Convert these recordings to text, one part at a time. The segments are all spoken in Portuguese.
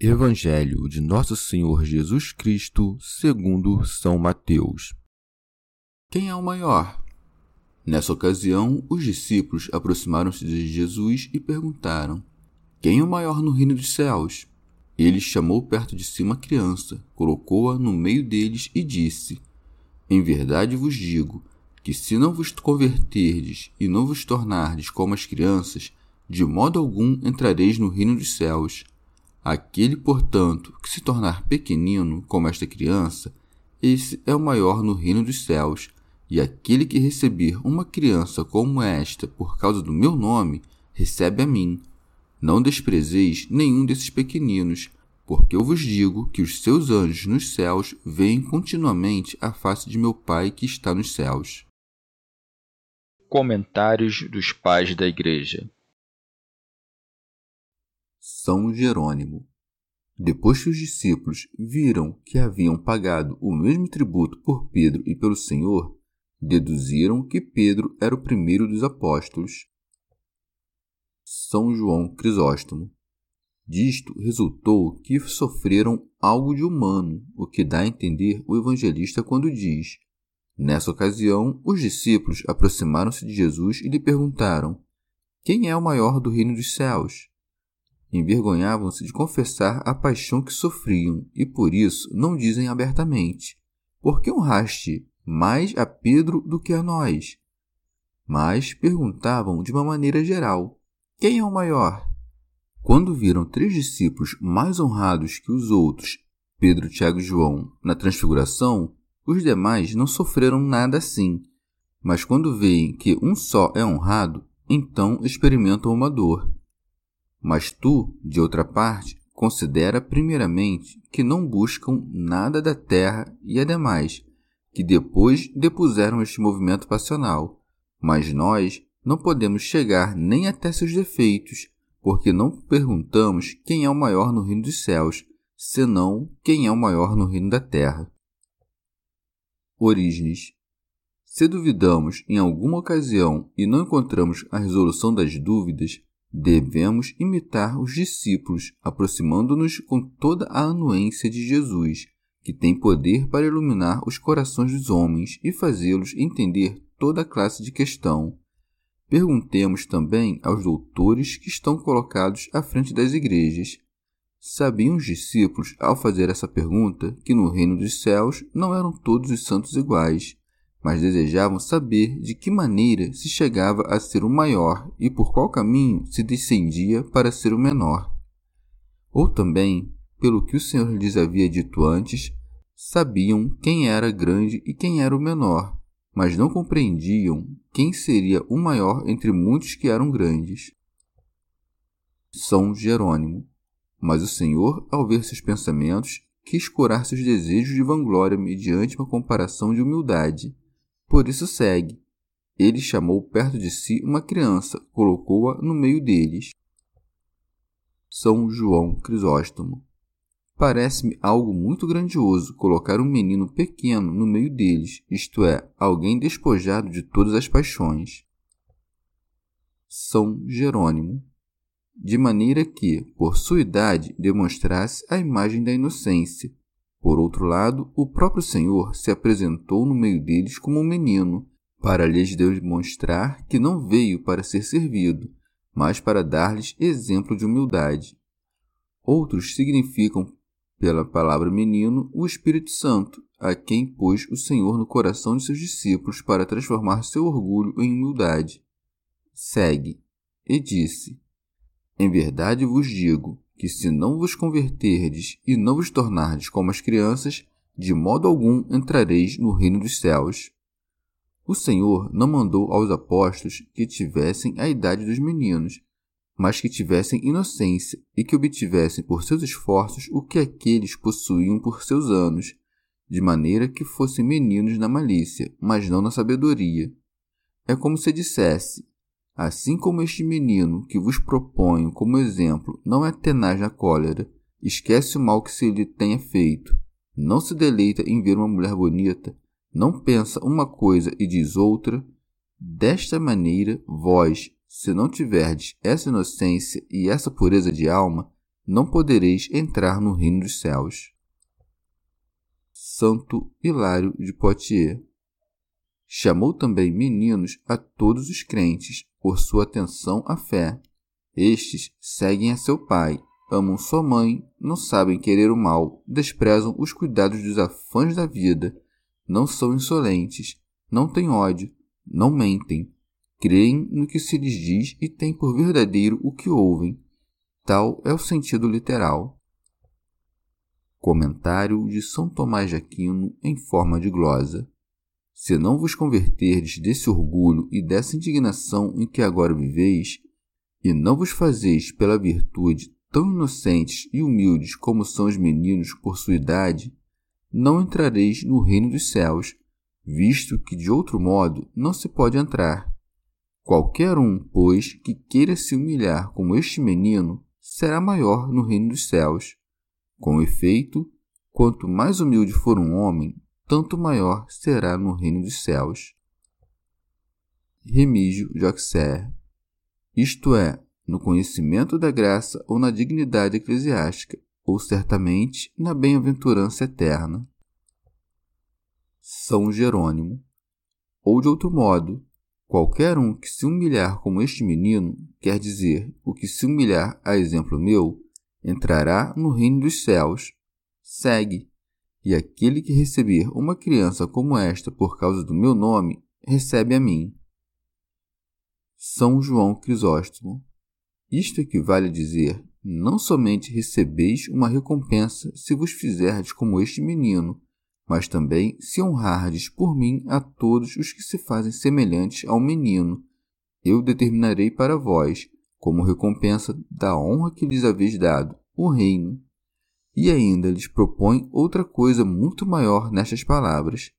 Evangelho de Nosso Senhor Jesus Cristo, segundo São Mateus. Quem é o maior? Nessa ocasião, os discípulos aproximaram-se de Jesus e perguntaram: Quem é o maior no reino dos céus? Ele chamou perto de si uma criança, colocou-a no meio deles e disse: Em verdade vos digo que se não vos converterdes e não vos tornardes como as crianças, de modo algum entrareis no reino dos céus. Aquele, portanto, que se tornar pequenino como esta criança, esse é o maior no reino dos céus. E aquele que receber uma criança como esta por causa do meu nome, recebe a mim. Não desprezeis nenhum desses pequeninos, porque eu vos digo que os seus anjos nos céus veem continuamente a face de meu Pai que está nos céus. Comentários dos Pais da Igreja são Jerônimo. Depois que os discípulos viram que haviam pagado o mesmo tributo por Pedro e pelo Senhor, deduziram que Pedro era o primeiro dos apóstolos. São João Crisóstomo. Disto resultou que sofreram algo de humano, o que dá a entender o evangelista quando diz: Nessa ocasião, os discípulos aproximaram-se de Jesus e lhe perguntaram: Quem é o maior do reino dos céus? Envergonhavam-se de confessar a paixão que sofriam e por isso não dizem abertamente: Por que honraste mais a Pedro do que a nós? Mas perguntavam de uma maneira geral: Quem é o maior? Quando viram três discípulos mais honrados que os outros, Pedro, Tiago e João, na transfiguração, os demais não sofreram nada assim. Mas quando veem que um só é honrado, então experimentam uma dor. Mas tu, de outra parte, considera primeiramente que não buscam nada da terra e ademais, que depois depuseram este movimento passional. Mas nós não podemos chegar nem até seus defeitos, porque não perguntamos quem é o maior no reino dos céus, senão quem é o maior no reino da terra. Orígenes. Se duvidamos em alguma ocasião e não encontramos a resolução das dúvidas, Devemos imitar os discípulos, aproximando-nos com toda a anuência de Jesus, que tem poder para iluminar os corações dos homens e fazê-los entender toda classe de questão. Perguntemos também aos doutores que estão colocados à frente das igrejas. Sabiam os discípulos, ao fazer essa pergunta, que no reino dos céus não eram todos os santos iguais, mas desejavam saber de que maneira se chegava a ser o maior e por qual caminho se descendia para ser o menor. Ou também, pelo que o Senhor lhes havia dito antes, sabiam quem era grande e quem era o menor, mas não compreendiam quem seria o maior entre muitos que eram grandes. São Jerônimo. Mas o Senhor, ao ver seus pensamentos, quis curar seus desejos de vanglória mediante uma comparação de humildade por isso segue. Ele chamou perto de si uma criança, colocou-a no meio deles. São João Crisóstomo. Parece-me algo muito grandioso colocar um menino pequeno no meio deles, isto é, alguém despojado de todas as paixões. São Jerônimo. De maneira que, por sua idade, demonstrasse a imagem da inocência, por outro lado, o próprio Senhor se apresentou no meio deles como um menino, para lhes demonstrar que não veio para ser servido, mas para dar-lhes exemplo de humildade. Outros significam, pela palavra menino, o Espírito Santo, a quem pôs o Senhor no coração de seus discípulos para transformar seu orgulho em humildade. Segue, e disse: Em verdade vos digo que, se não vos converterdes e não vos tornardes como as crianças, de modo algum entrareis no reino dos céus. O Senhor não mandou aos apóstolos que tivessem a idade dos meninos, mas que tivessem inocência e que obtivessem por seus esforços o que aqueles possuíam por seus anos, de maneira que fossem meninos na malícia, mas não na sabedoria. É como se dissesse: Assim como este menino que vos proponho como exemplo não é tenaz na cólera, esquece o mal que se lhe tenha feito, não se deleita em ver uma mulher bonita, não pensa uma coisa e diz outra, desta maneira vós, se não tiverdes essa inocência e essa pureza de alma, não podereis entrar no reino dos céus. Santo Hilário de Poitiers Chamou também meninos a todos os crentes, por sua atenção à fé. Estes seguem a seu pai, amam sua mãe, não sabem querer o mal, desprezam os cuidados dos afãs da vida, não são insolentes, não têm ódio, não mentem, creem no que se lhes diz e têm por verdadeiro o que ouvem. Tal é o sentido literal. Comentário de São Tomás de Aquino em forma de glosa. Se não vos converterdes desse orgulho e dessa indignação em que agora viveis, e não vos fazeis pela virtude tão inocentes e humildes como são os meninos por sua idade, não entrareis no reino dos céus, visto que de outro modo não se pode entrar. Qualquer um, pois, que queira se humilhar como este menino, será maior no reino dos céus. Com efeito, quanto mais humilde for um homem, tanto maior será no reino dos céus. Remígio Joxer Isto é, no conhecimento da graça ou na dignidade eclesiástica, ou certamente na bem-aventurança eterna. São Jerônimo. Ou de outro modo, Qualquer um que se humilhar como este menino, quer dizer, o que se humilhar a exemplo meu, entrará no reino dos céus. Segue. E aquele que receber uma criança como esta por causa do meu nome, recebe a mim. São João Crisóstomo. Isto equivale a dizer: não somente recebeis uma recompensa se vos fizerdes como este menino, mas também se honrardes por mim a todos os que se fazem semelhantes ao menino, eu determinarei para vós, como recompensa da honra que lhes haveis dado, o reino. E ainda lhes propõe outra coisa muito maior nestas palavras: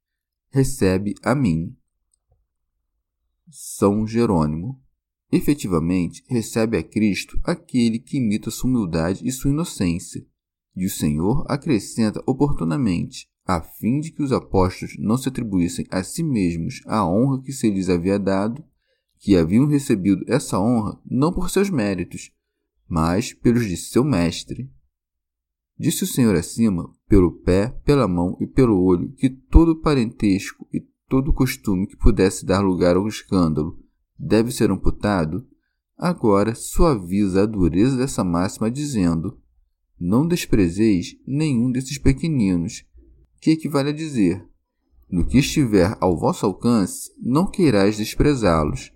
recebe a mim. São Jerônimo. Efetivamente, recebe a Cristo aquele que imita sua humildade e sua inocência, e o Senhor acrescenta oportunamente a fim de que os apóstolos não se atribuíssem a si mesmos a honra que se lhes havia dado, que haviam recebido essa honra não por seus méritos, mas pelos de seu mestre. Disse o Senhor acima, pelo pé, pela mão e pelo olho, que todo parentesco e todo costume que pudesse dar lugar ao escândalo deve ser amputado, agora suaviza a dureza dessa máxima, dizendo: Não desprezeis nenhum desses pequeninos, que equivale a dizer: No que estiver ao vosso alcance, não queirais desprezá-los,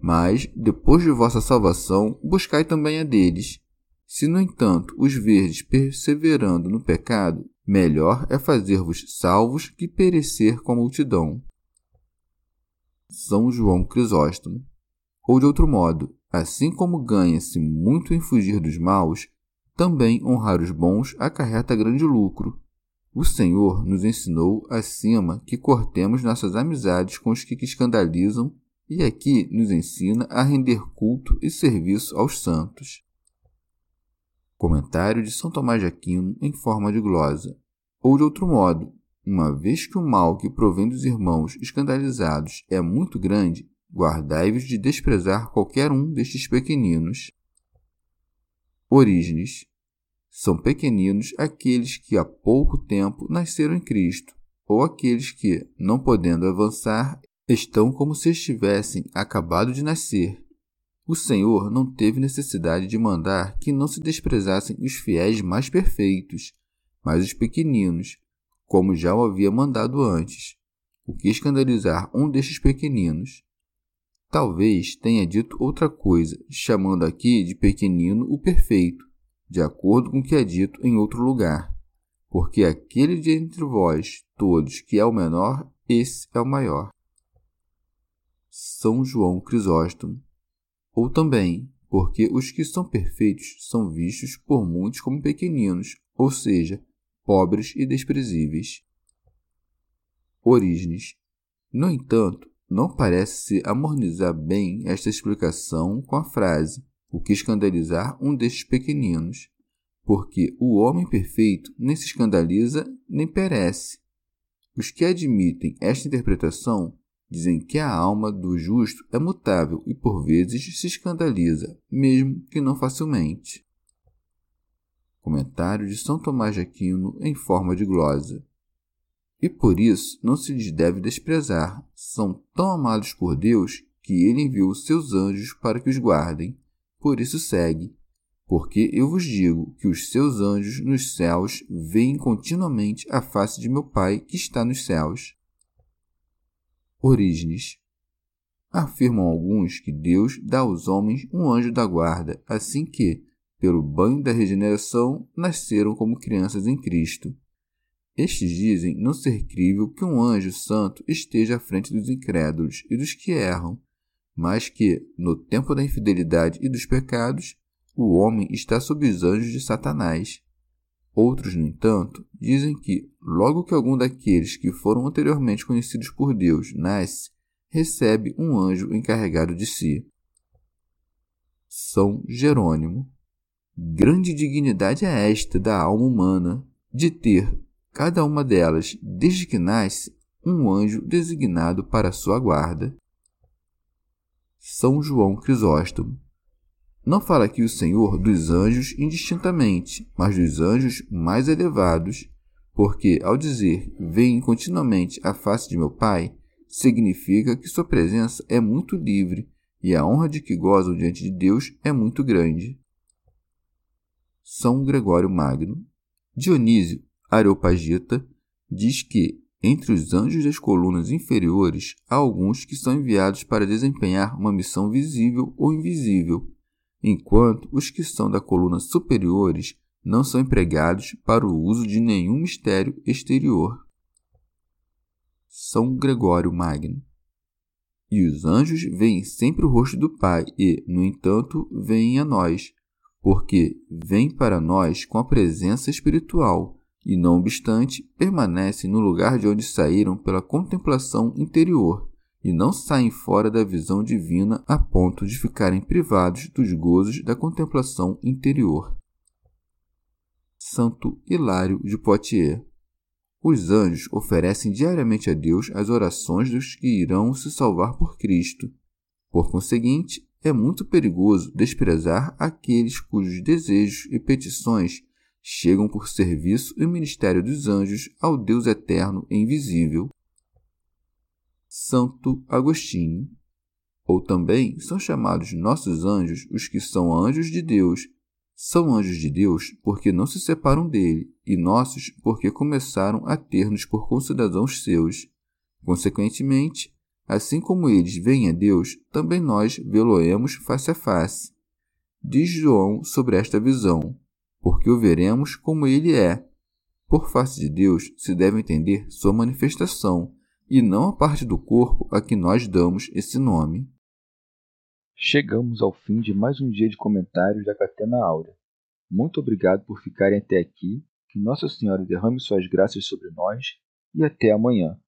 mas, depois de vossa salvação, buscai também a deles. Se, no entanto, os verdes perseverando no pecado, melhor é fazer-vos salvos que perecer com a multidão. São João Crisóstomo. Ou de outro modo, assim como ganha-se muito em fugir dos maus, também honrar os bons acarreta grande lucro, o Senhor nos ensinou acima que cortemos nossas amizades com os que escandalizam e aqui nos ensina a render culto e serviço aos santos. Comentário de São Tomás de Aquino em forma de glosa. Ou de outro modo, uma vez que o mal que provém dos irmãos escandalizados é muito grande, guardai-vos de desprezar qualquer um destes pequeninos. Orígenes são pequeninos aqueles que há pouco tempo nasceram em Cristo, ou aqueles que, não podendo avançar, estão como se estivessem acabado de nascer. O Senhor não teve necessidade de mandar que não se desprezassem os fiéis mais perfeitos, mas os pequeninos, como já o havia mandado antes. O que escandalizar um destes pequeninos? Talvez tenha dito outra coisa, chamando aqui de pequenino o perfeito, de acordo com o que é dito em outro lugar. Porque aquele de entre vós todos que é o menor, esse é o maior. São João Crisóstomo. Ou também, porque os que são perfeitos são vistos por muitos como pequeninos, ou seja, pobres e desprezíveis. Orígenes. No entanto, não parece se harmonizar bem esta explicação com a frase o que escandalizar um destes pequeninos, porque o homem perfeito nem se escandaliza nem perece. Os que admitem esta interpretação dizem que a alma do justo é mutável e por vezes se escandaliza, mesmo que não facilmente. Comentário de São Tomás de Aquino em forma de glosa. E por isso não se lhes deve desprezar, são tão amados por Deus que ele enviou os seus anjos para que os guardem. Por isso segue. Porque eu vos digo que os seus anjos nos céus veem continuamente a face de meu Pai que está nos céus. Orígenes. Afirmam alguns que Deus dá aos homens um anjo da guarda, assim que, pelo banho da regeneração, nasceram como crianças em Cristo. Estes dizem não ser crível que um anjo santo esteja à frente dos incrédulos e dos que erram, mas que, no tempo da infidelidade e dos pecados, o homem está sob os anjos de Satanás. Outros, no entanto, dizem que, logo que algum daqueles que foram anteriormente conhecidos por Deus nasce, recebe um anjo encarregado de si. São Jerônimo. Grande dignidade é esta da alma humana, de ter, cada uma delas, desde que nasce, um anjo designado para sua guarda. São João Crisóstomo. Não fala aqui o Senhor dos anjos indistintamente, mas dos anjos mais elevados, porque, ao dizer veem continuamente a face de meu Pai, significa que sua presença é muito livre e a honra de que gozam diante de Deus é muito grande. São Gregório Magno. Dionísio Areopagita diz que, entre os anjos das colunas inferiores, há alguns que são enviados para desempenhar uma missão visível ou invisível, enquanto os que são da coluna superiores não são empregados para o uso de nenhum mistério exterior. São Gregório Magno. E os anjos veem sempre o rosto do Pai e, no entanto, veem a nós, porque vêm para nós com a presença espiritual e, não obstante, permanecem no lugar de onde saíram pela contemplação interior e não saem fora da visão divina a ponto de ficarem privados dos gozos da contemplação interior. Santo Hilário de Poitiers os anjos oferecem diariamente a Deus as orações dos que irão se salvar por Cristo. Por conseguinte, é muito perigoso desprezar aqueles cujos desejos e petições chegam por serviço e ministério dos anjos ao Deus eterno e invisível. Santo Agostinho. Ou também são chamados nossos anjos os que são anjos de Deus. São anjos de Deus porque não se separam dele, e nossos porque começaram a ter-nos por concidadãos seus. Consequentemente, Assim como eles veem a Deus, também nós vê-lo-emos face a face. Diz João sobre esta visão, porque o veremos como ele é. Por face de Deus se deve entender sua manifestação, e não a parte do corpo a que nós damos esse nome. Chegamos ao fim de mais um dia de comentários da Catena Áurea. Muito obrigado por ficarem até aqui, que Nossa Senhora derrame suas graças sobre nós e até amanhã.